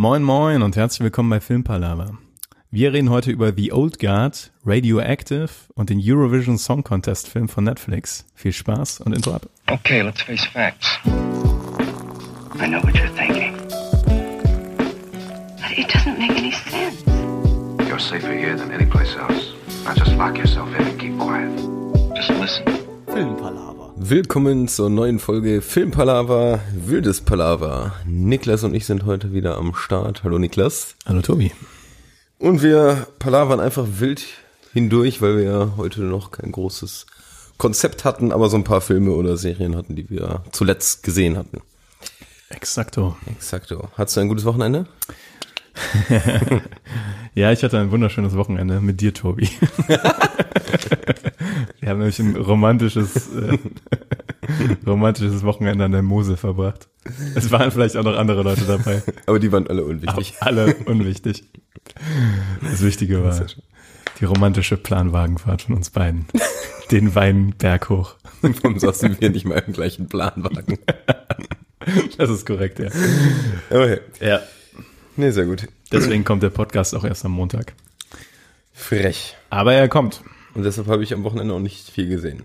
Moin moin und herzlich willkommen bei Filmpalava. Wir reden heute über The Old Guard, Radioactive und den Eurovision Song Contest Film von Netflix. Viel Spaß und Intro ab. Okay, let's face facts. I know what you're thinking. But it doesn't make any sense. You're safer here than any place else. Now just lock yourself in and keep quiet. Just listen. Willkommen zur neuen Folge Filmpalava, wildes Palaver. Niklas und ich sind heute wieder am Start. Hallo Niklas. Hallo Tobi. Und wir palavern einfach wild hindurch, weil wir ja heute noch kein großes Konzept hatten, aber so ein paar Filme oder Serien hatten, die wir zuletzt gesehen hatten. Exakto. Exakto. Hattest du ein gutes Wochenende? Ja, ich hatte ein wunderschönes Wochenende mit dir, Tobi. Wir haben nämlich ein romantisches, äh, romantisches Wochenende an der Mosel verbracht. Es waren vielleicht auch noch andere Leute dabei. Aber die waren alle Aber unwichtig. alle unwichtig. Das Wichtige war die romantische Planwagenfahrt von uns beiden. Den Weinberg hoch. Warum saßen wir nicht mal im gleichen Planwagen? Das ist korrekt, ja. Okay. Ja. Nee, sehr gut. Deswegen kommt der Podcast auch erst am Montag. Frech. Aber er kommt. Und deshalb habe ich am Wochenende auch nicht viel gesehen.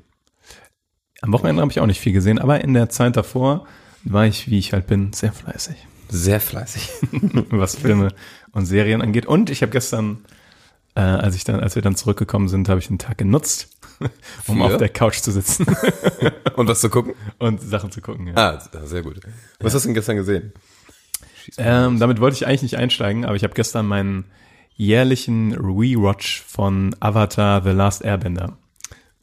Am Wochenende habe ich auch nicht viel gesehen, aber in der Zeit davor war ich, wie ich halt bin, sehr fleißig, Sehr fleißig. was Filme und Serien angeht. Und ich habe gestern, äh, als ich dann, als wir dann zurückgekommen sind, habe ich den Tag genutzt, um Für? auf der Couch zu sitzen Und was zu gucken? und Sachen zu gucken. Ja. Ah, sehr gut. Was hast du denn gestern gesehen? Ähm, damit wollte ich eigentlich nicht einsteigen, aber ich habe gestern meinen jährlichen Rewatch von Avatar The Last Airbender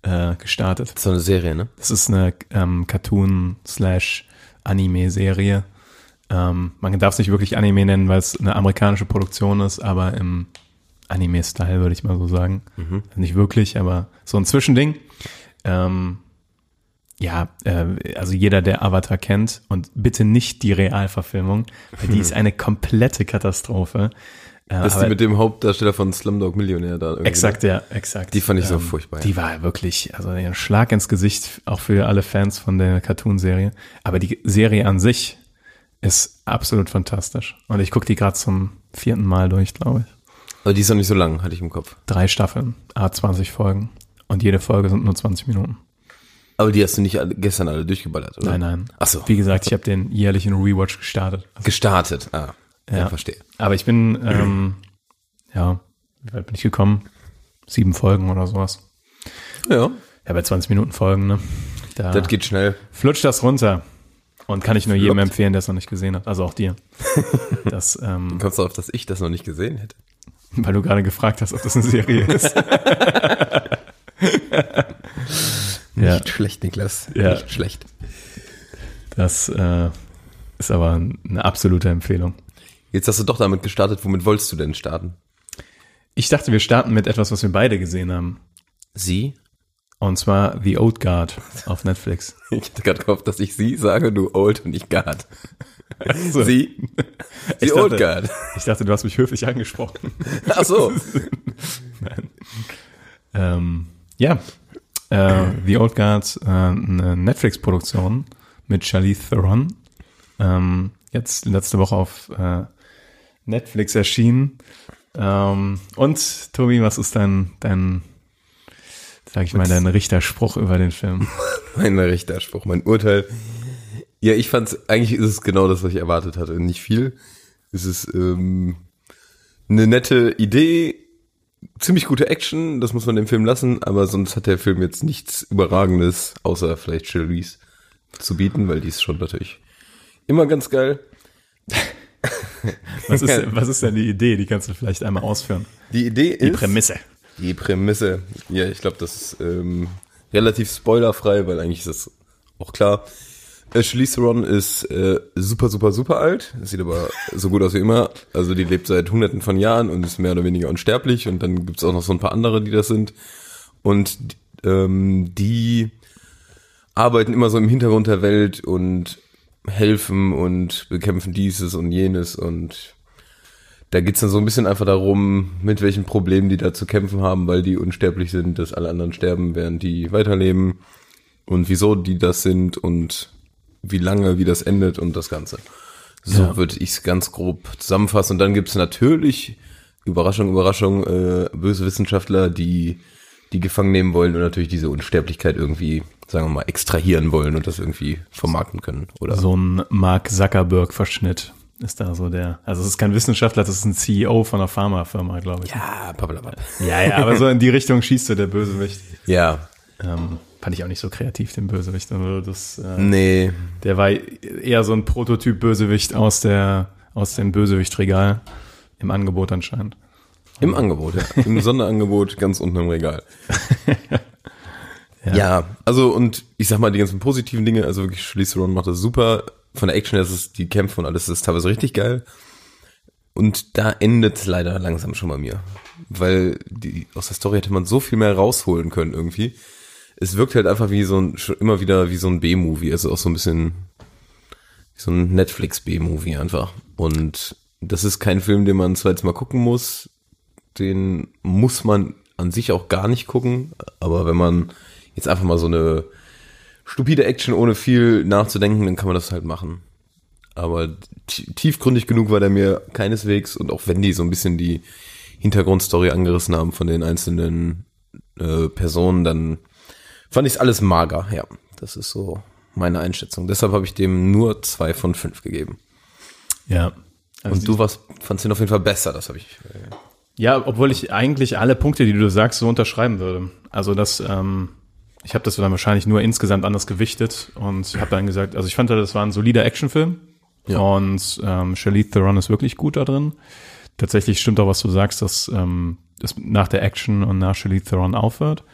äh, gestartet. So eine Serie, ne? Das ist eine ähm, Cartoon-Slash-Anime-Serie. Ähm, man darf es nicht wirklich Anime nennen, weil es eine amerikanische Produktion ist, aber im Anime-Style würde ich mal so sagen. Nicht wirklich, aber so ein Zwischending. Ähm, ja, äh, also jeder, der Avatar kennt und bitte nicht die Realverfilmung, weil die ist eine komplette Katastrophe. Äh, Das ist aber- die mit dem Hauptdarsteller von Slumdog Millionär da. irgendwie. Exakt, ja, exakt. Die fand ich so Ähm, furchtbar. Die war wirklich, also ein Schlag ins Gesicht, auch für alle Fans von der Cartoon-Serie. Aber die Serie an sich ist absolut fantastisch. Und ich gucke die gerade zum vierten Mal durch, glaube ich. Aber die ist noch nicht so lang, hatte ich im Kopf. Drei Staffeln, a 20 Folgen. Und jede Folge sind nur 20 Minuten. Aber die hast du nicht alle, gestern alle durchgeballert, oder? Nein, nein. Ach so. Wie gesagt, ich habe den jährlichen Rewatch gestartet. Gestartet. Ah, ja, Ja. verstehe. Aber ich bin, ähm, ja, wie weit bin ich gekommen? Sieben Folgen oder sowas. Ja, Ja, bei 20 Minuten Folgen, ne? Da das geht schnell. flutscht das runter. Und kann ich nur jedem Flott. empfehlen, der es noch nicht gesehen hat. Also auch dir. Das, ähm, Kommst du darauf, dass ich das noch nicht gesehen hätte? weil du gerade gefragt hast, ob das eine Serie ist. ja, Nicht schlecht, Niklas. Ja. Nicht schlecht. das äh, ist aber eine absolute Empfehlung. Jetzt hast du doch damit gestartet. Womit wolltest du denn starten? Ich dachte, wir starten mit etwas, was wir beide gesehen haben. Sie? Und zwar The Old Guard auf Netflix. Ich hatte gerade gehofft, dass ich sie sage, du Old und ich Guard. So. Sie? Ich Die Old dachte- Guard. Ich dachte, du hast mich höflich angesprochen. Ach so. Ähm, ja, äh, The Old Guard, äh, eine Netflix-Produktion mit Charlize Theron. Ähm, jetzt letzte Woche auf äh, Netflix erschienen. Ähm, und Tobi, was ist dein, dein, sag ich mal, dein Richterspruch über den Film? Mein Richterspruch, mein Urteil. Ja, ich fand's, eigentlich ist es genau das, was ich erwartet hatte. Nicht viel. Es ist ähm, eine nette Idee, ziemlich gute Action, das muss man dem Film lassen, aber sonst hat der Film jetzt nichts Überragendes, außer vielleicht Charlize zu bieten, weil die ist schon natürlich immer ganz geil. Was ist, was ist denn die Idee? Die kannst du vielleicht einmal ausführen. Die Idee ist... Die Prämisse. Die Prämisse, ja, ich glaube, das ist ähm, relativ spoilerfrei, weil eigentlich ist das auch klar. Charlize Theron ist äh, super, super, super alt. Sieht aber so gut aus wie immer. Also die lebt seit hunderten von Jahren und ist mehr oder weniger unsterblich. Und dann gibt's auch noch so ein paar andere, die das sind. Und ähm, die arbeiten immer so im Hintergrund der Welt und helfen und bekämpfen dieses und jenes und da geht's dann so ein bisschen einfach darum, mit welchen Problemen die da zu kämpfen haben, weil die unsterblich sind, dass alle anderen sterben, während die weiterleben und wieso die das sind und wie lange, wie das endet und das Ganze. So Ja. würde ich es ganz grob zusammenfassen. Und dann gibt's natürlich, Überraschung, Überraschung, äh, böse Wissenschaftler, die die gefangen nehmen wollen und natürlich diese Unsterblichkeit irgendwie, sagen wir mal, extrahieren wollen und das irgendwie vermarkten können. Oder So ein Mark Zuckerberg-Verschnitt ist da so der. Also es ist kein Wissenschaftler, das ist ein CEO von einer Pharmafirma, glaube ich. Ja, pappalapapp. ja, ja, aber so in die Richtung schießt so der Bösewicht. Ja, Ähm, fand ich auch nicht so kreativ, den Bösewicht. Also das, äh, nee. Der war eher so ein Prototyp Bösewicht aus der aus dem Bösewichtregal im Angebot anscheinend. Im Angebot, ja. Im Sonderangebot ganz unten im Regal. ja. also und ich sag mal die ganzen positiven Dinge, also wirklich Charlize Theron macht das super. Von der Action her ist es, die Kämpfe und alles ist teilweise richtig geil. Und da endet es leider langsam schon bei mir. Weil die, aus der Story hätte man so viel mehr rausholen können irgendwie. Es wirkt halt einfach wie so ein, schon immer wieder wie so ein B-Movie, also auch so ein bisschen so ein Netflix-B-Movie einfach. Und das ist kein Film, den man ein zweites Mal gucken muss. Den muss man an sich auch gar nicht gucken. Aber wenn man jetzt einfach mal so eine stupide Action ohne viel nachzudenken, dann kann man das halt machen. Aber tiefgründig genug war der mir keineswegs. Und auch wenn die so ein bisschen die Hintergrundstory angerissen haben von den einzelnen äh, Personen, dann fand ich es alles mager. Ja, das ist so meine Einschätzung. Deshalb habe ich dem nur zwei von fünf gegeben. Ja. Also Und du warst, fandst ihn auf jeden Fall besser, das habe ich. Äh, Ja, obwohl ich eigentlich alle Punkte, die du sagst, so unterschreiben würde. Also das, ähm, ich habe das dann wahrscheinlich nur insgesamt anders gewichtet und habe dann gesagt, also ich fand, das war ein solider Actionfilm Ja. und ähm, Charlize Theron ist wirklich gut da drin. Tatsächlich stimmt auch, was du sagst, dass ähm, das nach der Action und nach Charlize Theron aufhört.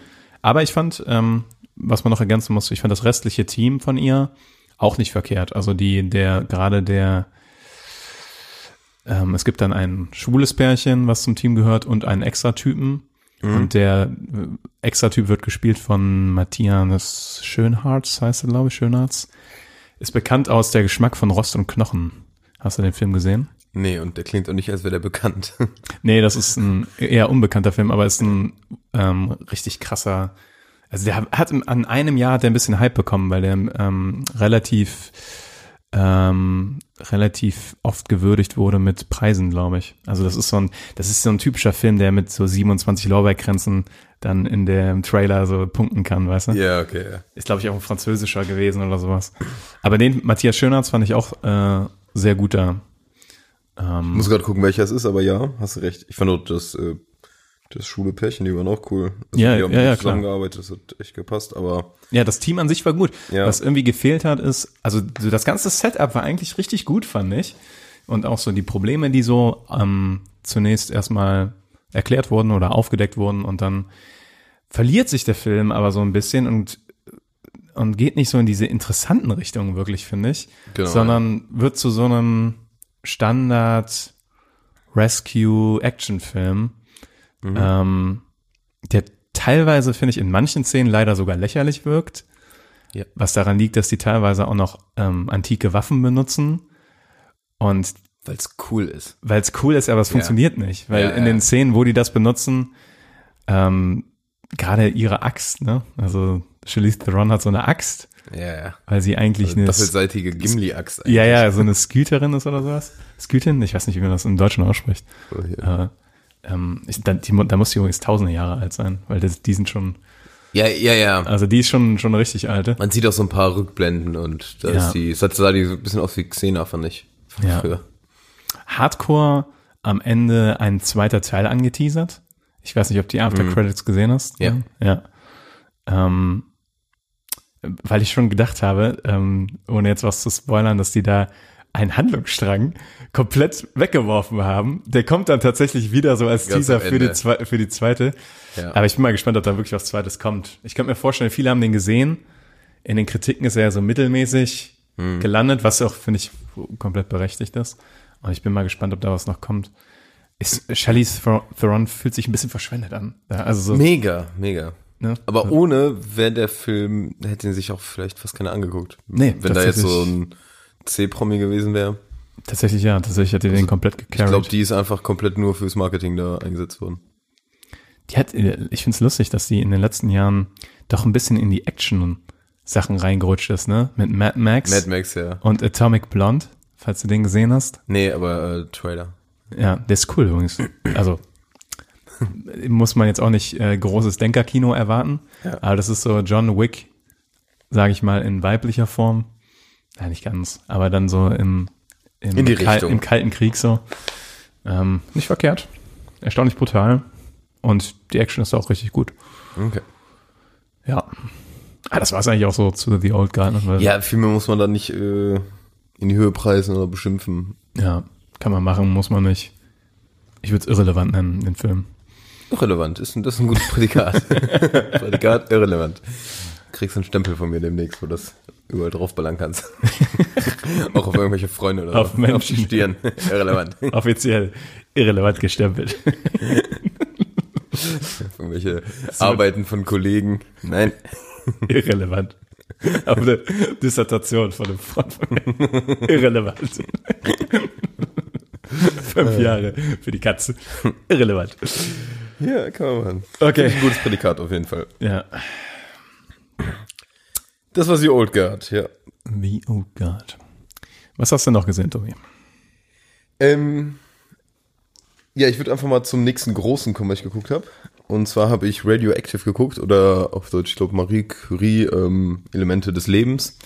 Aber ich fand, ähm, was man noch ergänzen muss, ich fand das restliche Team von ihr auch nicht verkehrt. Also die, der, gerade der, ähm, es gibt dann ein schwules Pärchen, was zum Team gehört, und einen Extra-Typen. Und der äh, Extra-Typ wird gespielt von Matthias Schönharz, heißt er, glaube ich, Schönharz. Ist bekannt aus Der Geschmack von Rost und Knochen. Hast du den Film gesehen? Nee, und der klingt auch nicht, als wäre der bekannt. Nee, das ist ein eher unbekannter Film, aber ist ein ähm, richtig krasser. Also der hat an einem Jahr hat der ein bisschen Hype bekommen, weil der ähm, relativ ähm, relativ oft gewürdigt wurde mit Preisen, glaube ich. Also das ist so ein, das ist so ein typischer Film, der mit so 27 Lorbeerkränzen dann in dem Trailer so punkten kann, weißt du? ja, okay. Ja. Ist, glaube ich, auch ein französischer gewesen oder sowas. Aber den Matthias Schönarz fand ich auch äh, sehr guter. Ich muss gerade gucken, welcher es ist, aber ja, hast du recht. Ich fand auch das, äh, das schwule Pärchen, die waren auch cool. Also Ja, die haben ja, ja, gut klar. zusammengearbeitet, das hat echt gepasst, aber Ja, das Team an sich war gut. Ja. Was irgendwie gefehlt hat, ist, also so das ganze Setup war eigentlich richtig gut, fand ich. Und auch so die Probleme, die so ähm, zunächst erstmal erklärt wurden oder aufgedeckt wurden und dann verliert sich der Film aber so ein bisschen und und geht nicht so in diese interessanten Richtungen wirklich, finde ich, Genau, sondern wird zu so einem Standard Rescue Action Film, ähm, der teilweise finde ich in manchen Szenen leider sogar lächerlich wirkt, Ja. was daran liegt, dass die teilweise auch noch ähm, antike Waffen benutzen. Und weil es cool ist. weil es cool ist, aber es funktioniert nicht, weil Ja, in ja. den Szenen, wo die das benutzen, ähm, gerade ihre Axt, ne, also Charlize Theron hat so eine Axt, Ja, ja. weil sie eigentlich eine Doppelseitige Gimli-Axt ja, ja, so eine Scooterin ist oder sowas. Scootin? Ich weiß nicht, wie man das im Deutschen ausspricht. Oh, hier. Äh, ähm, ich, da, die, da muss die übrigens tausende Jahre alt sein, weil das, die sind schon, Ja, ja, ja. also die ist schon, schon richtig alte. Man sieht auch so ein paar Rückblenden und da Ja. ist die, es hat- sah die so ein bisschen aus wie Xena, fand ich. Von Ja. früher. Hardcore am Ende ein zweiter Teil angeteasert. Ich weiß nicht, ob du die After Credits gesehen hast. Ja. Ja. Ähm, weil ich schon gedacht habe, ähm, ohne jetzt was zu spoilern, dass die da einen Handlungsstrang komplett weggeworfen haben. Der kommt dann tatsächlich wieder so als Ganz Teaser für die, zwe für die zweite. Ja. Aber ich bin mal gespannt, ob da wirklich was Zweites kommt. Ich könnte mir vorstellen, viele haben den gesehen. In den Kritiken ist er ja so mittelmäßig Hm. gelandet, was auch, finde ich, komplett berechtigt ist. Und ich bin mal gespannt, ob da was noch kommt. Ist, Charlize Theron- fühlt sich ein bisschen verschwendet an. Also so, Mega, mega. Ne? Aber ohne wäre der Film, hätte ihn sich auch vielleicht fast keiner angeguckt. Nee, Wenn da jetzt so ein C-Promi gewesen wäre. Tatsächlich ja, tatsächlich hat die den komplett Also Ich gecarried. glaube, die ist einfach komplett nur fürs Marketing da eingesetzt worden. Die hat, ich finde es lustig, dass die in den letzten Jahren doch ein bisschen in die Action-Sachen reingerutscht ist, ne? Mit Mad Max Mad Max, ja. und Atomic Blonde. falls du den gesehen hast. Nee, aber äh, Trailer. Ja, der ist cool übrigens. Also muss man jetzt auch nicht äh, großes Denkerkino erwarten, Ja. aber das ist so John Wick, sage ich mal, in weiblicher Form. Ja, nicht ganz, aber dann so im, im, In die Kal- im Kalten Krieg so. Ähm, nicht verkehrt. Erstaunlich brutal. Und die Action ist auch richtig gut. Okay. Ja. Ah, das war es eigentlich auch so zu The Old Guard. Ja, viel mehr muss man da nicht äh, in die Höhe preisen oder beschimpfen. ja, kann man machen, muss man nicht. Ich würde es irrelevant nennen, den Film. Irrelevant, ist ein, das ist ein gutes Prädikat. Prädikat irrelevant. Kriegst einen Stempel von mir demnächst, wo du das überall draufballern kannst. Auch auf irgendwelche Freunde oder Auf so. Menschen. auf die Stirn. Irrelevant. Offiziell irrelevant gestempelt. Auf irgendwelche Arbeiten von Kollegen. Nein. Irrelevant. Aber eine Dissertation von einem Freund von mir. Irrelevant. Fünf Jahre für die Katze. Irrelevant. Ja, kann man machen. Okay. Ein gutes Prädikat auf jeden Fall. Ja. Das war The Old Guard, ja. The Old Guard. Was hast du noch gesehen, Tobi? Ähm, ja, ich würde einfach mal zum nächsten großen kommen, was ich geguckt habe. Und zwar habe ich Radioactive geguckt oder auf Deutsch, ich glaube, Marie Curie, ähm, Elemente des Lebens.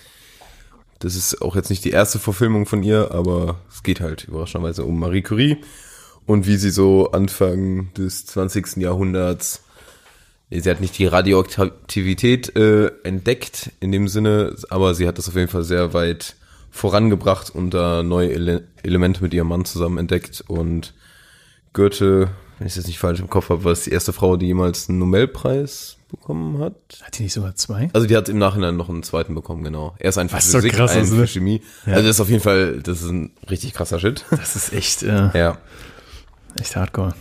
Das ist auch jetzt nicht die erste Verfilmung von ihr, aber es geht halt überraschenderweise um Marie Curie und wie sie so Anfang des 20. Jahrhunderts, sie hat nicht die Radioaktivität äh, entdeckt in dem Sinne, aber sie hat das auf jeden Fall sehr weit vorangebracht und da neue Ele Elemente mit ihrem Mann zusammen entdeckt und Goethe, wenn ich das nicht falsch im Kopf habe, war es die erste Frau, die jemals einen Nobelpreis bekommen hat. Hat die nicht sogar zwei? Also die hat im Nachhinein noch einen zweiten bekommen, genau. Er ist ein für Was so Physik, krass ein ist, für ne? Chemie. Ja. Also das ist auf jeden Fall, das ist ein richtig krasser Shit. Das ist echt, äh, Ja. Echt hardcore.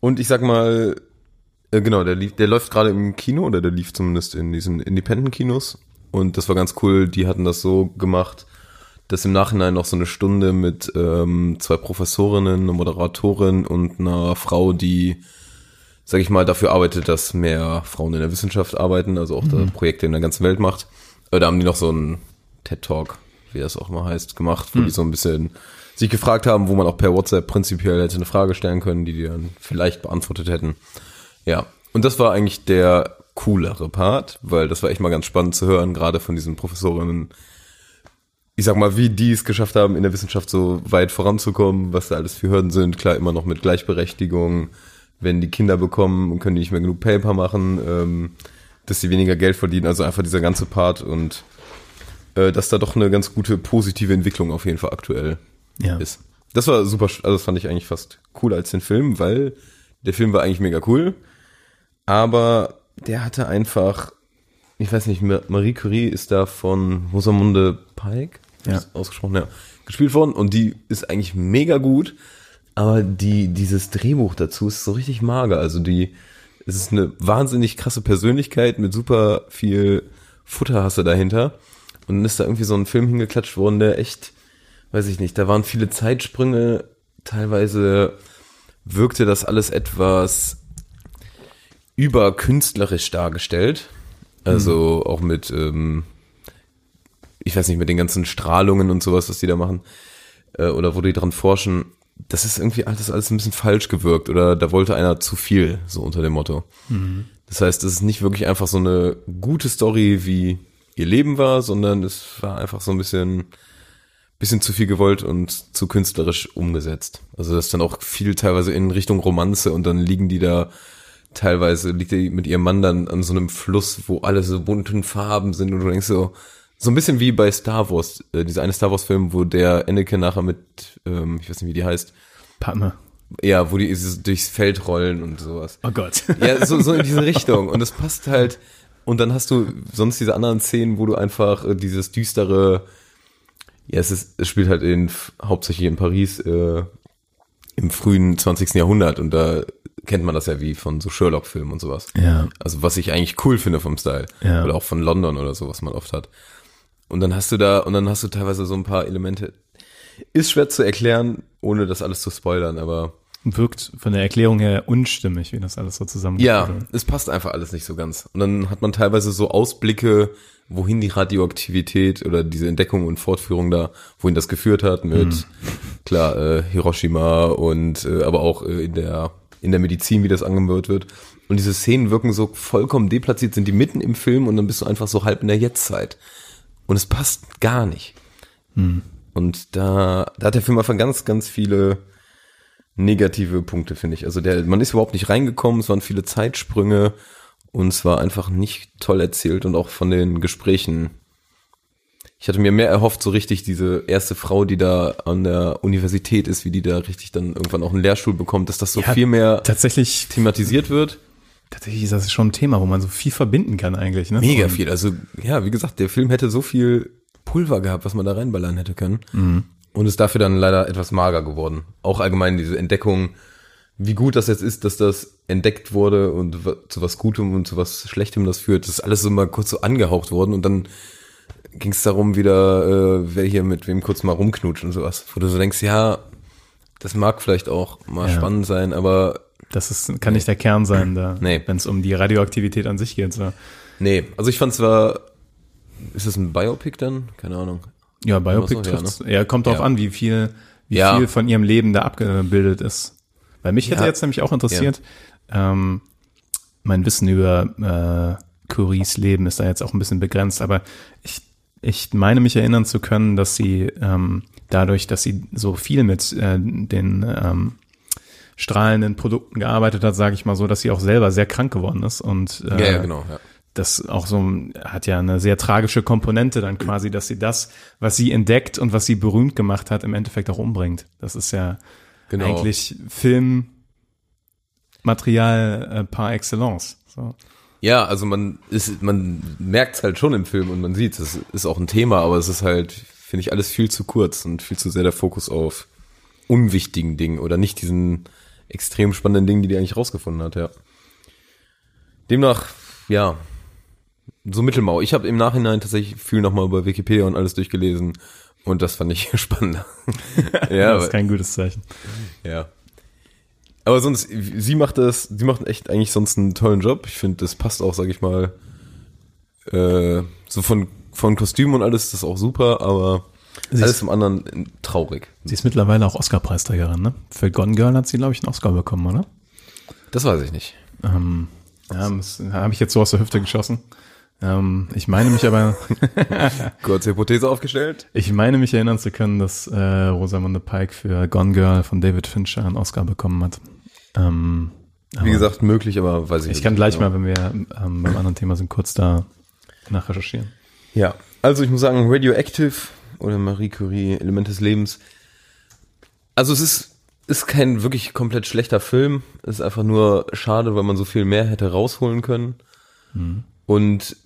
Und ich sag mal, äh, genau, der, lief, der läuft gerade im Kino oder der lief zumindest in diesen Independent-Kinos. Und das war ganz cool. Die hatten das so gemacht, dass im Nachhinein noch so eine Stunde mit ähm, zwei Professorinnen, einer Moderatorin und einer Frau, die, sag ich mal, dafür arbeitet, dass mehr Frauen in der Wissenschaft arbeiten, also auch da Projekte in der ganzen Welt macht. Äh, da haben die noch so einen TED-Talk, wie das auch mal heißt, gemacht, wo die so ein bisschen sich gefragt haben, wo man auch per WhatsApp prinzipiell hätte eine Frage stellen können, die die dann vielleicht beantwortet hätten. Ja, und das war eigentlich der coolere Part, weil das war echt mal ganz spannend zu hören, gerade von diesen Professorinnen, ich sag mal, wie die es geschafft haben, in der Wissenschaft so weit voranzukommen, was da alles für Hürden sind. Klar, immer noch mit Gleichberechtigung. Wenn die Kinder bekommen, können die nicht mehr genug Paper machen, ähm, dass sie weniger Geld verdienen. Also einfach dieser ganze Part und äh, dass da doch eine ganz gute positive Entwicklung auf jeden Fall aktuell Ja. ist. Das war super, also das fand ich eigentlich fast cooler als den Film, weil der Film war eigentlich mega cool, aber der hatte einfach, ich weiß nicht, Ma- Marie Curie ist da von Rosamunde Pike, Ja. ausgesprochen, ja, gespielt worden und die ist eigentlich mega gut, aber die, dieses Drehbuch dazu ist so richtig mager, also die, es ist eine wahnsinnig krasse Persönlichkeit mit super viel Futterhasse dahinter und dann ist da irgendwie so ein Film hingeklatscht worden, der echt, weiß ich nicht, da waren viele Zeitsprünge, teilweise wirkte das alles etwas überkünstlerisch dargestellt. Also auch mit, ähm, ich weiß nicht, mit den ganzen Strahlungen und sowas, was die da machen, äh, oder wo die dran forschen. Das ist irgendwie alles, alles ein bisschen falsch gewirkt oder da wollte einer zu viel, so unter dem Motto. Das heißt, es ist nicht wirklich einfach so eine gute Story, wie ihr Leben war, sondern es war einfach so ein bisschen, bisschen zu viel gewollt und zu künstlerisch umgesetzt. Also das ist dann auch viel teilweise in Richtung Romanze und dann liegen die da teilweise liegt die mit ihrem Mann dann an so einem Fluss, wo alle so bunten Farben sind und du denkst so, so ein bisschen wie bei Star Wars, äh, dieser eine Star Wars Film, wo der Anakin nachher mit, ähm, ich weiß nicht, wie die heißt, Partner. ja, wo die durchs Feld rollen und sowas. Oh Gott. Ja, so, so in diese Richtung. Und das passt halt. Und dann hast du sonst diese anderen Szenen, wo du einfach äh, dieses düstere, ja, es ist, es spielt halt in, hauptsächlich in Paris, äh, im frühen 20. Jahrhundert. Und da kennt man das ja wie von so Sherlock-Filmen und sowas. Ja. Also was ich eigentlich cool finde vom Style. Ja. Oder auch von London oder so, was man oft hat. Und dann hast du da, und dann hast du teilweise so ein paar Elemente. Ist schwer zu erklären, ohne das alles zu spoilern, aber wirkt von der Erklärung her unstimmig, wie das alles so zusammen Ja, es passt einfach alles nicht so ganz. Und dann hat man teilweise so Ausblicke, wohin die Radioaktivität oder diese Entdeckung und Fortführung da, wohin das geführt hat mit, klar, äh, Hiroshima und äh, aber auch äh, in der in der Medizin, wie das angewendet wird. Und diese Szenen wirken so vollkommen deplatziert, sind die mitten im Film und dann bist du einfach so halb in der Jetztzeit. Und es passt gar nicht. Und da, da hat der Film einfach ganz, ganz viele negative Punkte, finde ich. Also der, man ist überhaupt nicht reingekommen, es waren viele Zeitsprünge und es war einfach nicht toll erzählt und auch von den Gesprächen. Ich hatte mir mehr erhofft, so richtig diese erste Frau, die da an der Universität ist, wie die da richtig dann irgendwann auch einen Lehrstuhl bekommt, dass das so Ja, viel mehr Tatsächlich, thematisiert wird. tatsächlich ist das schon ein Thema, wo man so viel verbinden kann eigentlich. Ne? Mega viel. Also, ja, wie gesagt, der Film hätte so viel Pulver gehabt, was man da reinballern hätte können. Und ist dafür dann leider etwas mager geworden. Auch allgemein diese Entdeckung, wie gut das jetzt ist, dass das entdeckt wurde und zu was Gutem und zu was Schlechtem das führt. Das ist alles so mal kurz so angehaucht worden und dann ging es darum wieder, äh, wer hier mit wem kurz mal rumknutscht und sowas. Wo du so denkst, ja, das mag vielleicht auch mal Ja. spannend sein, aber Das ist, kann nicht der Kern sein, da, Nee. wenn es um die Radioaktivität an sich geht. So. nee. Also ich fand zwar, ist das ein Biopic dann? Keine Ahnung. Ja, Biopic so, ja, trifft's. Ja, kommt drauf Ja. an, wie viel, wie viel von ihrem Leben da abgebildet ist. Weil mich hätte Ja. jetzt nämlich auch interessiert, ähm, mein Wissen über äh, Curies Leben ist da jetzt auch ein bisschen begrenzt, aber ich, ich meine mich erinnern zu können, dass sie ähm, dadurch, dass sie so viel mit äh, den ähm, strahlenden Produkten gearbeitet hat, sage ich mal so, dass sie auch selber sehr krank geworden ist und äh, Ja, ja, genau. Ja. das auch so hat ja eine sehr tragische Komponente dann quasi, dass sie das, was sie entdeckt und was sie berühmt gemacht hat, im Endeffekt auch umbringt. Das ist ja Genau. eigentlich Filmmaterial äh, par excellence. So. Ja, also man ist, man merkt es halt schon im Film und man sieht, es ist auch ein Thema, aber es ist halt, finde ich, alles viel zu kurz und viel zu sehr der Fokus auf unwichtigen Dingen oder nicht diesen extrem spannenden Dingen, die die eigentlich rausgefunden hat, ja. Demnach, ja, so Mittelmau. Ich habe im Nachhinein tatsächlich viel nochmal über Wikipedia und alles durchgelesen und das fand ich spannender. ja, das ist kein gutes Zeichen. ja. Aber sonst, sie macht das, sie macht echt eigentlich sonst einen tollen Job. Ich finde, das passt auch, sag ich mal, äh, so von, von Kostüm und alles ist das auch super, aber Sie alles ist- zum anderen äh, traurig. Sie ist mittlerweile auch Oscar-Preisträgerin, ne? Für Gone Girl hat sie, glaube ich, einen Oscar bekommen, oder? Das weiß ich nicht. Ähm, ja, habe ich jetzt so aus der Hüfte geschossen. Ähm, ich meine mich aber, Kurze Hypothese aufgestellt. ich meine mich erinnern zu können, dass äh, Rosamunde Pike für Gone Girl von David Fincher einen Oscar bekommen hat. Ähm, Wie gesagt, möglich, aber weiß ich Ich nicht kann gleich genau. mal, wenn wir ähm, beim anderen Thema sind, kurz da nachrecherchieren. Ja, also ich muss sagen, Radioactive oder Marie Curie, Element des Lebens. Also es ist, ist kein wirklich komplett schlechter Film. Es ist einfach nur schade, weil man so viel mehr hätte rausholen können. Und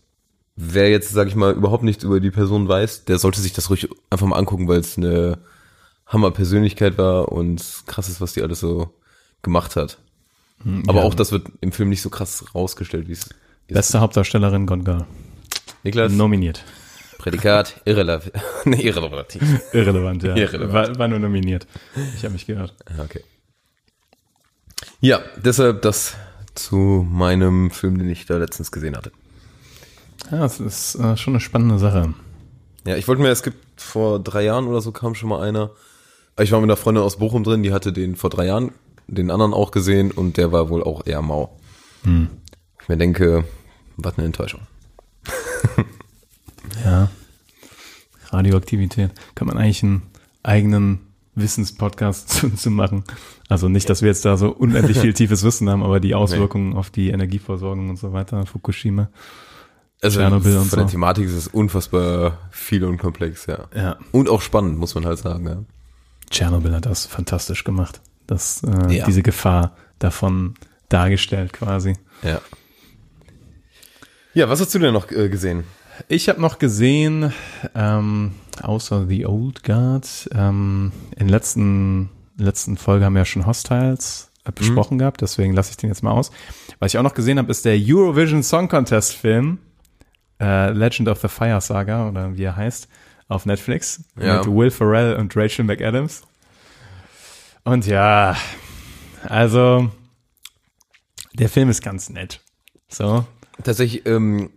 wer jetzt, sag ich mal, überhaupt nichts über die Person weiß, der sollte sich das ruhig einfach mal angucken, weil es eine Hammer-Persönlichkeit war und krass ist, was die alles so gemacht hat. Aber ja. auch das wird im Film nicht so krass rausgestellt, wie es ist. Beste Hauptdarstellerin Gone Girl. Niklas, Nominiert. Prädikat, irrelevant. nee, irrelevant. Irrelevant, ja. Irrelevant. War, war nur nominiert. Ich habe mich gehört. Ja, Okay. Ja, deshalb das zu meinem Film, den ich da letztens gesehen hatte. Ja, das ist äh, schon eine spannende Sache. Ja, ich wollte mir, es gibt vor drei Jahren oder so kam schon mal einer. Ich war mit einer Freundin aus Bochum drin, die hatte den vor drei Jahren, den anderen auch gesehen und der war wohl auch eher mau. Ich mir denke, was eine Enttäuschung. Ja. Radioaktivität. Kann man eigentlich einen eigenen Wissenspodcast zu, zu machen. Also nicht, dass wir jetzt da so unendlich viel tiefes Wissen haben, aber die Auswirkungen auf die Energieversorgung und so weiter, Fukushima. Also Tschernobyl und von der so. Thematik ist es unfassbar viel und komplex, ja. Ja. Und auch spannend, muss man halt sagen, ja. Tschernobyl hat das fantastisch gemacht. Das, äh, Ja. diese Gefahr davon dargestellt quasi. Ja. Ja, was hast du denn noch äh, gesehen? Ich habe noch gesehen, ähm, außer The Old Guard, ähm, in letzten letzten Folge haben wir ja schon Hostiles äh, besprochen gehabt, deswegen lasse ich den jetzt mal aus. Was ich auch noch gesehen habe, ist der Eurovision Song Contest Film äh, Legend of the Fire Saga oder wie er heißt auf Netflix Ja. mit Will Ferrell und Rachel McAdams. Und ja, also der Film ist ganz nett. So. Tatsächlich, ähm,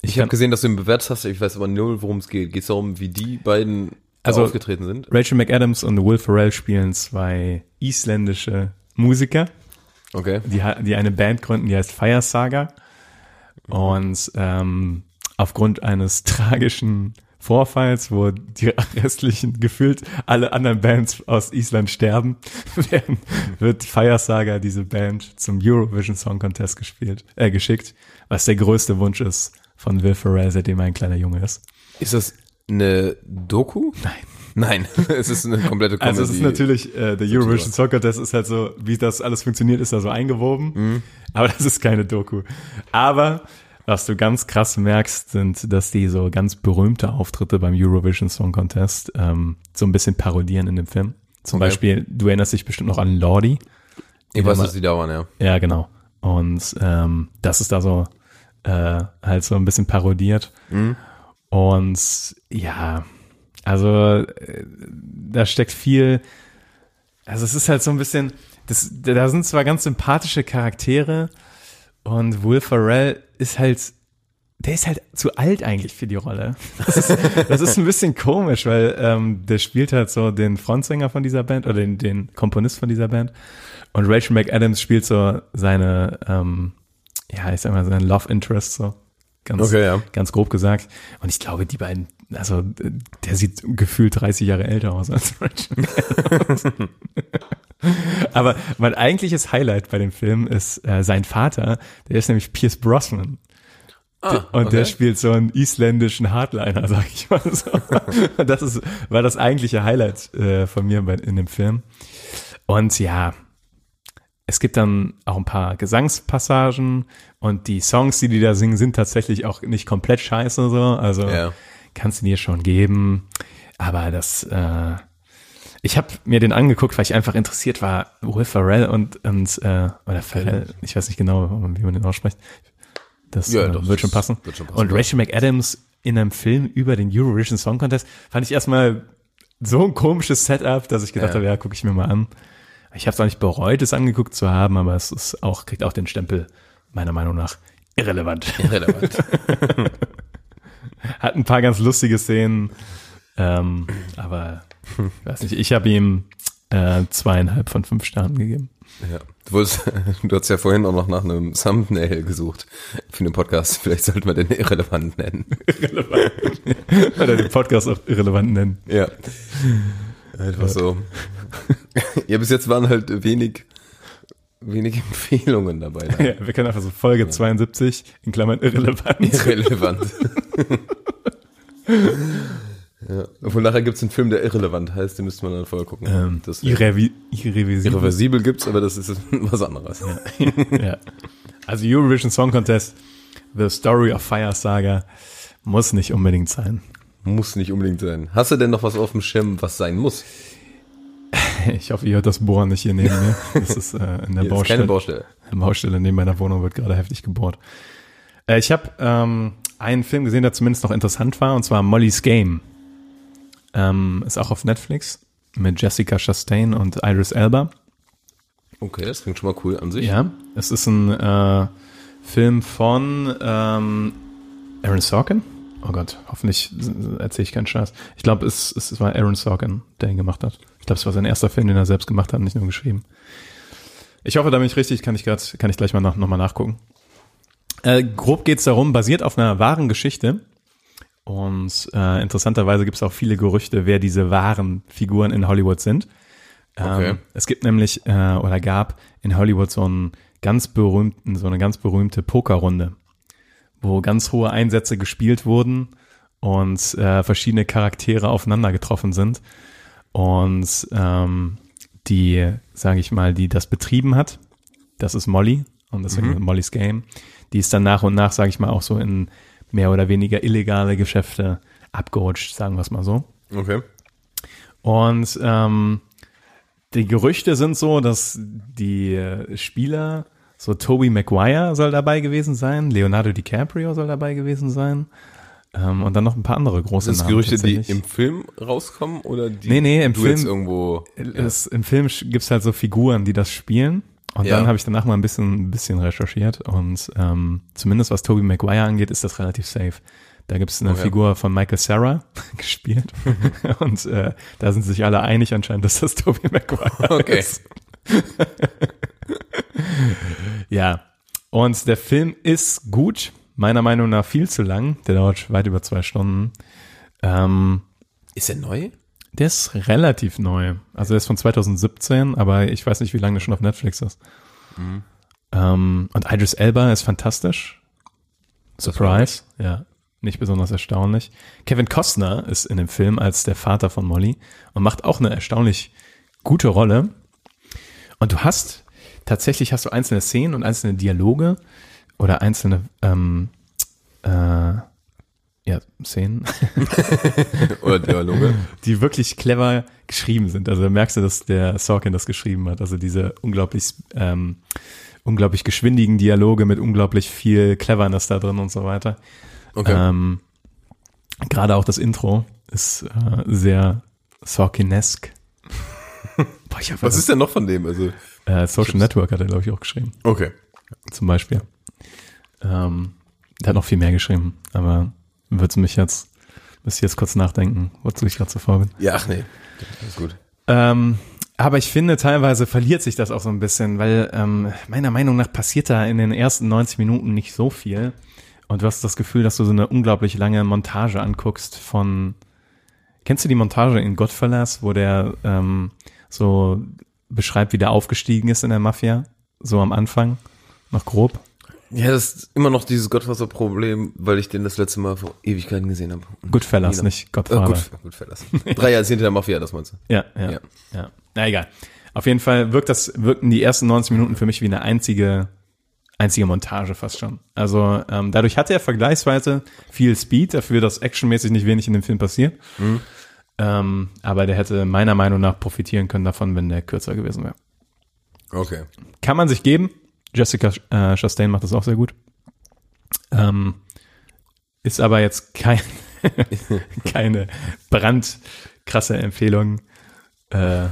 ich, Ich habe gesehen, dass du ihn bewertet hast, ich weiß aber null, worum es geht. Geht es darum, wie die beiden Also- aufgetreten sind? Rachel McAdams und Will Ferrell spielen zwei isländische Musiker, Okay. die, die eine Band gründen, die heißt Fire Saga. Und ähm, aufgrund eines tragischen Vorfalls, wo die restlichen gefühlt alle anderen Bands aus Island sterben, werden, wird Fire Saga diese Band zum Eurovision Song Contest gespielt, äh, geschickt, was der größte Wunsch ist von Will Ferrell, seitdem er ein kleiner Junge ist. Ist das eine Doku? Nein. Nein, es ist eine komplette Comedy. Also es ist natürlich, äh, der Eurovision Song Contest ist halt so, wie das alles funktioniert, ist da so eingewoben. Mhm. Aber das ist keine Doku. Aber was du ganz krass merkst, sind, dass die so ganz berühmte Auftritte beim Eurovision Song Contest ähm, so ein bisschen parodieren in dem Film. Zum Okay. Beispiel, du erinnerst dich bestimmt noch an Lordi. Ich weiß, dass die da waren, ja. Ja, genau. Und ähm, das ist da so äh, halt so ein bisschen parodiert. Und ja, also äh, da steckt viel, also es ist halt so ein bisschen, das, da sind zwar ganz sympathische Charaktere und Will Ferrell ist halt, der ist halt zu alt eigentlich für die Rolle. Das ist, das ist ein bisschen komisch, weil ähm, der spielt halt so den Frontsänger von dieser Band oder den, den Komponist von dieser Band und Rachel McAdams spielt so seine, ähm, ja, ich sag mal, seine Love Interest so. Ganz, Okay, ja. ganz grob gesagt. Und ich glaube, die beiden, also der sieht gefühlt 30 Jahre älter aus als Rachel. Aber mein eigentliches Highlight bei dem Film ist äh, sein Vater, der ist nämlich Pierce Brosnan. Ah, Und der okay. spielt so einen isländischen Hardliner, sag ich mal so. Das ist, war das eigentliche Highlight äh, von mir bei, in dem Film. Und ja, es gibt dann auch ein paar Gesangspassagen und die Songs, die die da singen, sind tatsächlich auch nicht komplett scheiße so. Also Ja. kannst du dir schon geben. Aber das, äh, ich habe mir den angeguckt, weil ich einfach interessiert war, Will Ferrell und, und äh, oder Ferrell, ich weiß nicht genau, wie man den ausspricht. Das Ja, äh, doch, wird schon das passen. wird schon passen, Und. Rachel McAdams in einem Film über den Eurovision Song Contest fand ich erstmal so ein komisches Setup, dass ich gedacht Ja. habe, ja, gucke ich mir mal an. Ich habe es auch nicht bereut, es angeguckt zu haben, aber es ist auch, kriegt auch den Stempel, meiner Meinung nach, irrelevant. Irrelevant. Hat ein paar ganz lustige Szenen, ähm, aber ich weiß nicht, ich habe ihm äh, zweieinhalb von fünf Sternen gegeben. ja. Du, wolltest, du hast ja vorhin auch noch nach einem Thumbnail gesucht für den Podcast. Vielleicht sollten wir den irrelevant nennen. Oder den Podcast auch irrelevant nennen. Ja. Einfach so. Ja, bis jetzt waren halt wenig, wenig Empfehlungen dabei. Ja, wir können einfach so Folge 72 in Klammern irrelevant. Irrelevant. ja. Obwohl nachher gibt's einen Film, der irrelevant heißt, den müsste man dann vorher gucken. Ähm, irrevi irreversibel. irreversibel gibt's, aber das ist was anderes. ja. Also Eurovision Song Contest, The Story of Fire Saga, muss nicht unbedingt sein. Muss nicht unbedingt sein. Hast du denn noch was auf dem Schirm, was sein muss? Ich hoffe, ihr hört das Bohren nicht hier neben mir. Das ist äh, in der Hier ist Baustelle. keine Baustelle. Eine Baustelle neben meiner Wohnung wird gerade heftig gebohrt. Äh, ich habe ähm, einen Film gesehen, der zumindest noch interessant war, und zwar Molly's Game. Ähm, ist auch auf Netflix mit Jessica Chastain und Iris Elba. Okay, das klingt schon mal cool an sich. Ja, es ist ein äh, Film von ähm, Aaron Sorkin. Oh Gott, hoffentlich erzähle ich keinen Scheiß. Ich glaube, es, es war Aaron Sorkin, der ihn gemacht hat. Ich glaube, es war sein erster Film, den er selbst gemacht hat, nicht nur geschrieben. Ich hoffe, da bin ich richtig, kann ich grad, kann ich gleich mal nach, noch mal nachgucken. Äh, grob geht's darum, basiert auf einer wahren Geschichte. Und äh, interessanterweise gibt es auch viele Gerüchte, wer diese wahren Figuren in Hollywood sind. Okay. Ähm, es gibt nämlich äh, oder gab in Hollywood so einen ganz berühmten, so eine ganz berühmte Pokerrunde, wo ganz hohe Einsätze gespielt wurden und äh, verschiedene Charaktere aufeinander getroffen sind. Und ähm, die, sage ich mal, die das betrieben hat, das ist Molly und deswegen Molly's Game. Die ist dann nach und nach, sage ich mal, auch so in mehr oder weniger illegale Geschäfte abgerutscht, sagen wir es mal so. Okay. Und ähm, die Gerüchte sind so, dass die Spieler, so Toby Maguire soll dabei gewesen sein, Leonardo DiCaprio soll dabei gewesen sein, Ähm, und dann noch ein paar andere große Sind das Namen. Gerüchte, die im Film rauskommen oder die Nee, nee, im Film- irgendwo Es, Im Film gibt's halt so Figuren, die das spielen. Und Ja. dann habe ich danach mal ein bisschen, ein bisschen recherchiert. Und ähm, zumindest was Tobey Maguire angeht, ist das relativ safe. Da gibt's eine Okay. Figur von Michael Sarah gespielt. und äh, da sind sich alle einig anscheinend, dass das Tobey Maguire Okay. ist. ja. Und der Film ist gut. Meiner Meinung nach viel zu lang. Der dauert weit über zwei Stunden. Ähm, Ist er neu? der ist relativ neu. Also der ist von 2017, aber ich weiß nicht, wie lange der schon auf Netflix ist. Ähm, und Idris Elba ist fantastisch. Surprise. Ja, nicht besonders erstaunlich. Kevin Costner ist in dem Film als der Vater von Molly und macht auch eine erstaunlich gute Rolle. Und du hast, tatsächlich hast du einzelne Szenen und einzelne Dialoge oder einzelne, ähm, äh, ja, Szenen, Oder Dialoge? die wirklich clever geschrieben sind. Also merkst du, dass der Sorkin das geschrieben hat. Also diese unglaublich, ähm, unglaublich geschwindigen Dialoge mit unglaublich viel Cleverness da drin und so weiter. Okay. Ähm, Gerade auch das Intro ist äh, sehr Sorkinesk. Boah, Was ist denn noch von dem? Also, äh, Social Network hat er, glaube ich, auch geschrieben, okay. zum Beispiel. Ähm, der hat noch viel mehr geschrieben, aber würdest du mich jetzt, müsste ich jetzt kurz nachdenken, wozu ich gerade zuvor bin. Ja, ach nee. Ist gut. Ähm, aber ich finde, teilweise verliert sich das auch so ein bisschen, weil ähm, meiner Meinung nach passiert da in den ersten 90 Minuten nicht so viel. Und du hast das Gefühl, dass du so eine unglaublich lange Montage anguckst von. Kennst du die Montage in Godfellas, wo der ähm, so beschreibt, wie der aufgestiegen ist in der Mafia? So am Anfang? Noch grob? Ja, das ist immer noch dieses Gottwasser-Problem, weil ich den das letzte Mal vor Ewigkeiten gesehen habe. Goodfellas, Nina. nicht Äh, gut, gut, Fellas. Drei Jahre hinter der Mafia, das meinst du? Ja, ja, Ja. ja. Na egal. Auf jeden Fall wirkt das, wirkten die ersten 90 Minuten für mich wie eine einzige, einzige Montage fast schon. Also ähm, dadurch hatte er vergleichsweise viel Speed, dafür, dass actionmäßig nicht wenig in dem Film passiert. Ähm, aber der hätte meiner Meinung nach profitieren können davon, wenn der kürzer gewesen wäre. Okay. Kann man sich geben. Jessica äh, Chastain macht das auch sehr gut. Ähm, ist aber jetzt kein, keine brandkrasse Empfehlung. Äh,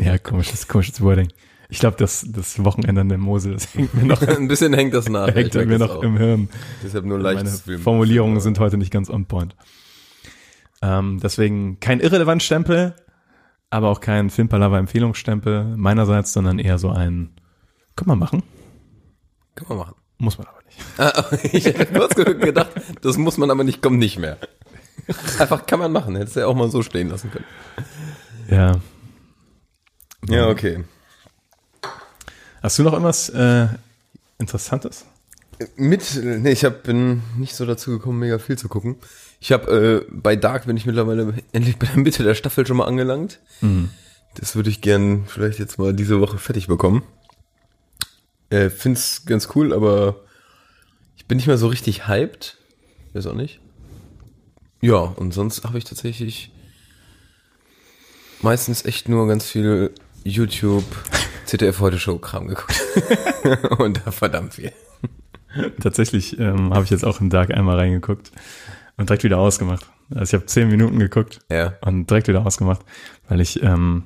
ja, komisches, komisches Wording. Ich glaube, das, das Wochenende an der Mosel, das hängt mir noch, Ein bisschen hängt das nach. hängt mir noch auch. im Hirn. Deshalb nur Meine leichtes Film. Formulierungen sind heute nicht ganz on point. Ähm, deswegen kein irrelevant Stempel, aber auch kein Filmpalava Empfehlungsstempel meinerseits, sondern eher so ein, kann man machen, Kann man machen. muss man aber nicht. Ah, ich hätte kurz gedacht, das muss man aber nicht, kommt nicht mehr. Einfach kann man machen. Hättest du ja auch mal so stehen lassen können. Ja. Ja, okay. Hast du noch irgendwas äh, Interessantes? Mit, nee, ich hab, bin nicht so dazu gekommen, mega viel zu gucken. Ich habe äh, bei Dark bin ich mittlerweile endlich bei der Mitte der Staffel schon mal angelangt. Das würde ich gern vielleicht jetzt mal diese Woche fertig bekommen. Äh, find's ganz cool, aber ich bin nicht mehr so richtig hyped. Weiß auch nicht. Ja, und sonst habe ich tatsächlich meistens echt nur ganz viel YouTube, ZDF heute Show Kram geguckt. und da verdammt viel. Tatsächlich ähm, habe ich jetzt auch in Dark einmal reingeguckt und direkt wieder ausgemacht. Also ich habe zehn Minuten geguckt Ja. und direkt wieder ausgemacht, weil ich ähm,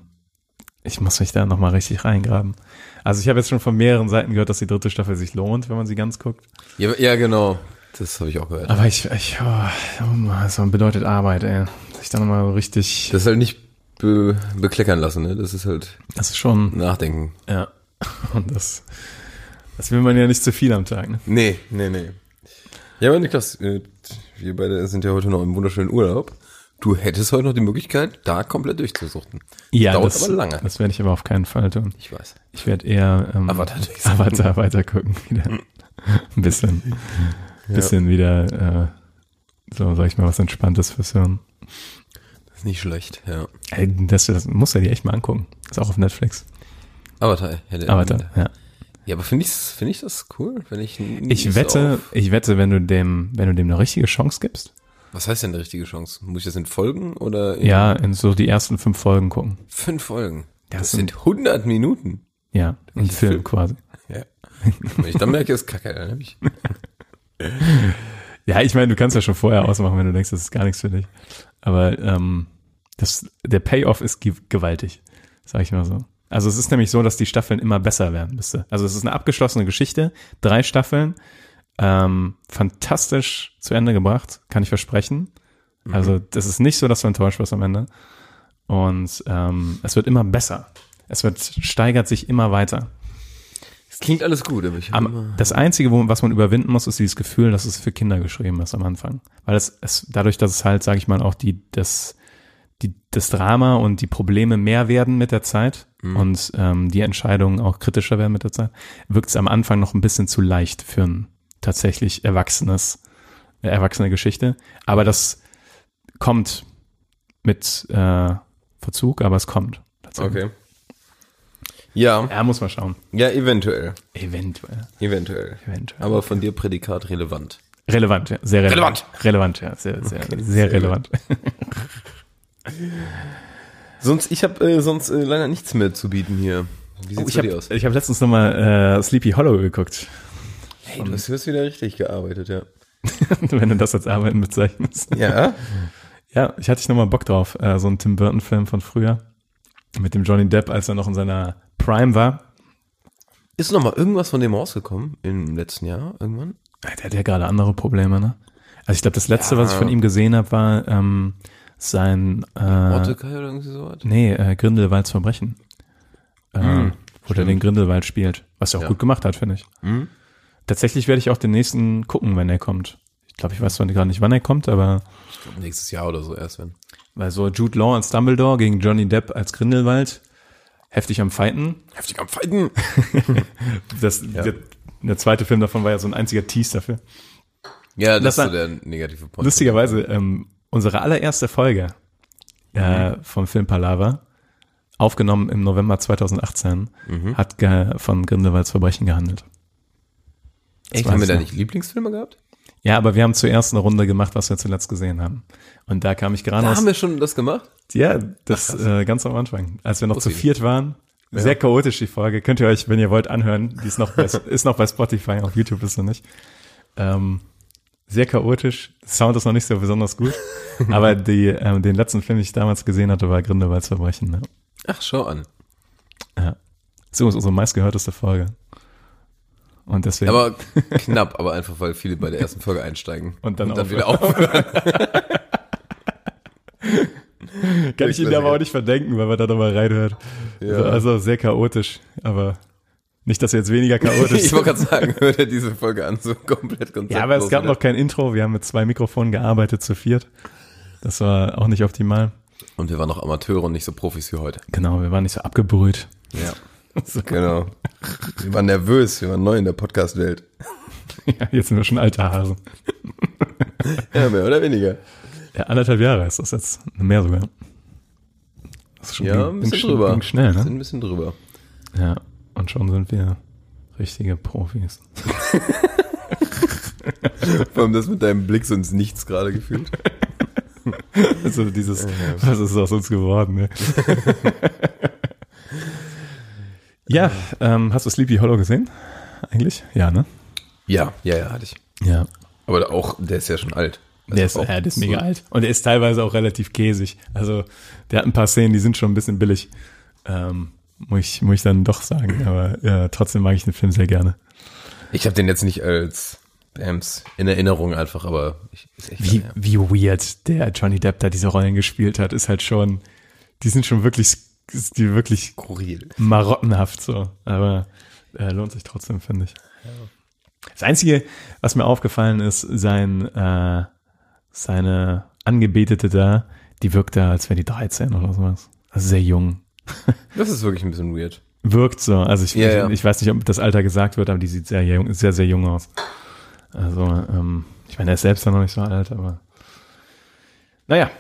ich muss mich da nochmal richtig reingraben. Also ich habe jetzt schon von mehreren Seiten gehört, dass die dritte Staffel sich lohnt, wenn man sie ganz guckt. Ja, ja genau. Das habe ich auch gehört. Aber ich, ich oh, oh, das bedeutet Arbeit, ey. Sich da nochmal richtig, Das ist halt nicht be bekleckern lassen, ne? Das ist halt das ist schon, Nachdenken. ja. Und das, das will man ja nicht zu viel am Tag, ne? Nee, nee, nee. Ja, aber Niklas, äh, wir beide sind ja heute noch im wunderschönen Urlaub. Du hättest heute noch die Möglichkeit, da komplett durchzusuchten. Ja, Dauert das, aber lange. das werde ich aber auf keinen Fall tun. Ich weiß. Ich werde eher ähm, Avatar. Avatar weiter gucken wieder. Ein bisschen, bisschen wieder, äh, so sag ich mal, was Entspanntes fürs Hirn. Das ist nicht schlecht, ja. Das, das muss ja die echt mal angucken. Ist auch auf Netflix. Avatar. Avatar, ja. Ja, aber finde ich, finde ich das cool, wenn ich Ich wette, auf- ich wette, wenn du dem, wenn du dem eine richtige Chance gibst, Was heißt denn eine richtige Chance? Muss ich das in Folgen oder in ja, in so die ersten fünf Folgen gucken. fünf Folgen? Das so- sind 100 Minuten. Ja, ein Film Film? quasi. Ja. Wenn ich dann merke, ist kacke, dann hab ich. Ja, ich meine, du kannst ja schon vorher ausmachen, wenn du denkst, das ist gar nichts für dich. Aber ähm, das, der Payoff ist ge- gewaltig, sag ich mal so. Also es ist nämlich so, dass die Staffeln immer besser werden müsste. Also es ist eine abgeschlossene Geschichte, drei Staffeln, ähm, fantastisch zu Ende gebracht, kann ich versprechen. Also das ist nicht so, dass du enttäuscht wirst am Ende. Und ähm, es wird immer besser. Es wird steigert sich immer weiter. Es klingt alles gut, aber ich Am, immer, das Einzige, was man überwinden muss, ist dieses Gefühl, dass es für Kinder geschrieben ist am Anfang. Weil es, es dadurch, dass es halt, sage ich mal, auch die, das, die, das Drama und die Probleme mehr werden mit der Zeit und ähm, die Entscheidungen auch kritischer werden mit der Zeit, wirkt es am Anfang noch ein bisschen zu leicht für ein tatsächlich erwachsenes, äh, erwachsene Geschichte. Aber das kommt mit äh, Verzug, aber es kommt. tatsächlich. Okay. Ja, Ja, muss man schauen. ja, eventuell. Eventuell. Eventuell. Eventuell. Aber von dir Prädikat relevant. Relevant, ja. Sehr relevant. Relevant, ja. Sehr, sehr, sehr, sehr relevant. Sonst, ich habe äh, sonst äh, leider nichts mehr zu bieten hier. Wie Oh, sieht's ich bei habe dir aus? hab letztens nochmal äh, Sleepy Hollow geguckt. Hey, du hast, du hast wieder richtig gearbeitet, ja. Wenn du das als Arbeiten bezeichnest. Ja? Ja, ich hatte ich nochmal Bock drauf. Äh, so ein Tim Burton-Film von früher. Mit dem Johnny Depp, als er noch in seiner Prime war. Ist noch mal irgendwas von dem rausgekommen im letzten Jahr irgendwann? Der hat ja gerade andere Probleme, ne? Also ich glaube, das letzte, Ja. was ich von ihm gesehen habe, war ähm, sein äh, oder irgendwie sowas? Nee, äh, Grindelwalds Verbrechen. Äh, wo der den Grindelwald spielt. Was er auch Ja. gut gemacht hat, finde ich. Mhm. Tatsächlich werde ich auch den nächsten gucken, wenn er kommt. Ich glaube, ich weiß zwar gar nicht, wann er kommt, aber Ich glaub, nächstes Jahr oder so erst, wenn. weil so Jude Law als Dumbledore gegen Johnny Depp als Grindelwald heftig am Fighten. Heftig am Fighten. Das, der, der zweite Film davon war ja so ein einziger Tease dafür. Ja, das, Das ist so der negative Punkt. Lustigerweise, ähm, unsere allererste Folge äh, vom Film Palaver, aufgenommen im November 2018, hat ge von Grindelwalds Verbrechen gehandelt. Das Echt, haben wir da nicht Lieblingsfilme gehabt? Ja, aber wir haben zuerst eine Runde gemacht, was wir zuletzt gesehen haben. Und da kam ich gerade Da aus. haben wir schon das gemacht? Ja, das äh, ganz am Anfang, als wir noch zu Wusste ich viert waren. Sehr chaotisch die Folge. Könnt ihr euch, wenn ihr wollt, anhören. Die ist noch bei, ist noch bei Spotify, auf YouTube ist sie nicht. Ähm, sehr chaotisch. Sound ist noch nicht so besonders gut. Aber die, ähm, den letzten Film, den ich damals gesehen hatte, war Grindelwalds Verbrechen. Ne? Ach, schau an. Ja. So ist unsere meistgehörteste Folge. Und deswegen. Aber knapp, aber einfach, weil viele bei der ersten Folge einsteigen. Und dann wieder aufhören. kann ich Ihnen aber auch nicht verdenken, weil man da nochmal reinhört. Ja. Also, also sehr chaotisch. Aber nicht, dass er jetzt weniger chaotisch ich wollte gerade sagen, hört er diese Folge an, so komplett konzeptlos. Ja, aber es gab oder? noch kein Intro. Wir haben mit zwei Mikrofonen gearbeitet zu viert. Das war auch nicht optimal. Und wir waren noch Amateure und nicht so Profis wie heute. Genau, wir waren nicht so abgebrüht. Ja. Genau. Wir waren nervös, wir waren neu in der Podcast-Welt. Ja, jetzt sind wir schon alte Hasen. Ja, mehr oder weniger. Ja, anderthalb Jahre ist das jetzt. Mehr sogar. Das ist schon Ja, ein bisschen drüber. Schnell, Sind ne? ein bisschen drüber. Ja, und schon sind wir richtige Profis. Vor allem das mit deinem Blick so ins Nichts gerade gefühlt. Also dieses, was ist aus uns geworden, ne? ja, ähm, hast du Sleepy Hollow gesehen? Eigentlich? Ja, ne? Ja, ja, ja, hatte ich. Ja. Aber auch, der ist ja schon alt. Das Der ist, auch ja, der ist so- mega alt. Und der ist teilweise auch relativ käsig. Also, der hat ein paar Szenen, die sind schon ein bisschen billig. Ähm, muss, ich, muss ich dann doch sagen. Aber ja, trotzdem mag ich den Film sehr gerne. Ich habe den jetzt nicht als Bams in Erinnerung einfach, aber ich, Wie, lange her. wie weird der Johnny Depp da diese Rollen gespielt hat, ist halt schon, die sind schon wirklich, die wirklich skurril. marottenhaft so. Aber äh, lohnt sich trotzdem, finde ich. Das Einzige, was mir aufgefallen ist, sein, äh, seine Angebetete da, die wirkt da, als wäre die 13 oder sowas. Also sehr jung. Das ist wirklich ein bisschen weird. Wirkt so. Also ich, Ja, ja. ich weiß nicht, ob das Alter gesagt wird, aber die sieht sehr jung, sehr, sehr jung aus. Also, ähm, ich meine, er ist selbst ja noch nicht so alt, aber. Naja.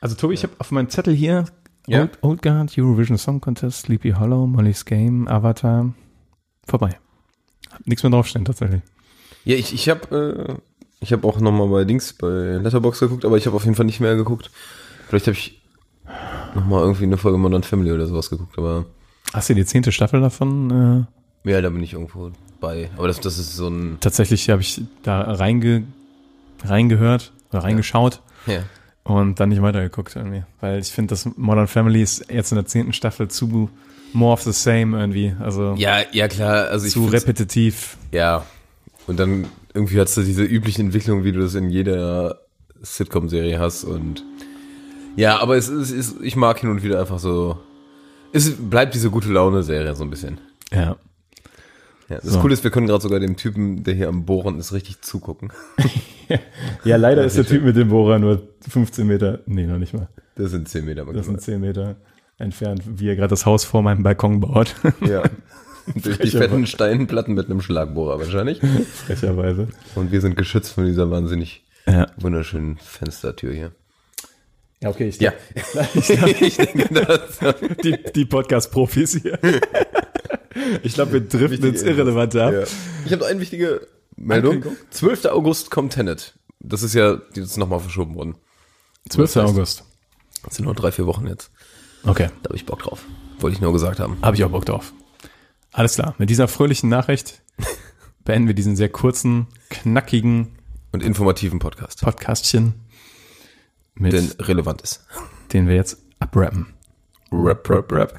Also, Tobi, ich habe auf meinem Zettel hier Ja. Old, Old Guard, Eurovision Song Contest, Sleepy Hollow, Molly's Game, Avatar. Vorbei. Hab nichts mehr draufstehen, tatsächlich. Ja, ich, ich habe äh, ich habe auch nochmal bei Dings, bei Letterbox geguckt, aber ich habe auf jeden Fall nicht mehr geguckt. Vielleicht habe ich nochmal irgendwie eine Folge Modern Family oder sowas geguckt, aber Hast du die zehnte Staffel davon? Äh, ja, da bin ich irgendwo bei. Aber das, das ist so ein, tatsächlich habe ich da reinge, reingehört oder reingeschaut Ja. und dann nicht weitergeguckt irgendwie. Weil ich finde, dass Modern Family ist jetzt in der zehnten Staffel zu more of the same irgendwie. Also Ja, ja klar, also ich zu repetitiv. Ja. Und dann irgendwie hast du diese üblichen Entwicklungen, wie du das in jeder Sitcom-Serie hast und ja, aber es ist, ist, ich mag hin und wieder einfach so, es bleibt diese gute Laune-Serie so ein bisschen. Ja. Ja, das So. Coole ist, wir können gerade sogar dem Typen, der hier am Bohren ist, richtig zugucken. Ja, leider ist der Typ mit dem Bohrer nur 15 Meter, nee, noch nicht mal. Das sind 10 Meter Das sind 10 Meter entfernt, wie er gerade das Haus vor meinem Balkon baut. Ja. Durch die fetten Steinplatten mit einem Schlagbohrer wahrscheinlich. Frecherweise. Und wir sind geschützt von dieser wahnsinnig Ja. wunderschönen Fenstertür hier. Ja, okay, ich Ja. ich denke, das die, die Podcast-Profis hier. Ich glaube, wir driften ins Irrelevante ab. Ja. Ich habe noch eine wichtige Meldung. Ankündigung? 12. August kommt Tenet. Das ist ja jetzt nochmal verschoben worden. 12. Das heißt- August. Das sind nur drei, vier Wochen jetzt. Okay, Da habe ich Bock drauf. Wollte ich nur gesagt haben. habe ich auch Bock drauf. Alles klar, mit dieser fröhlichen Nachricht beenden wir diesen sehr kurzen, knackigen Und informativen Podcast. Podcastchen, mit Denn relevant ist. den wir jetzt abrappen. Rap, rap, rap.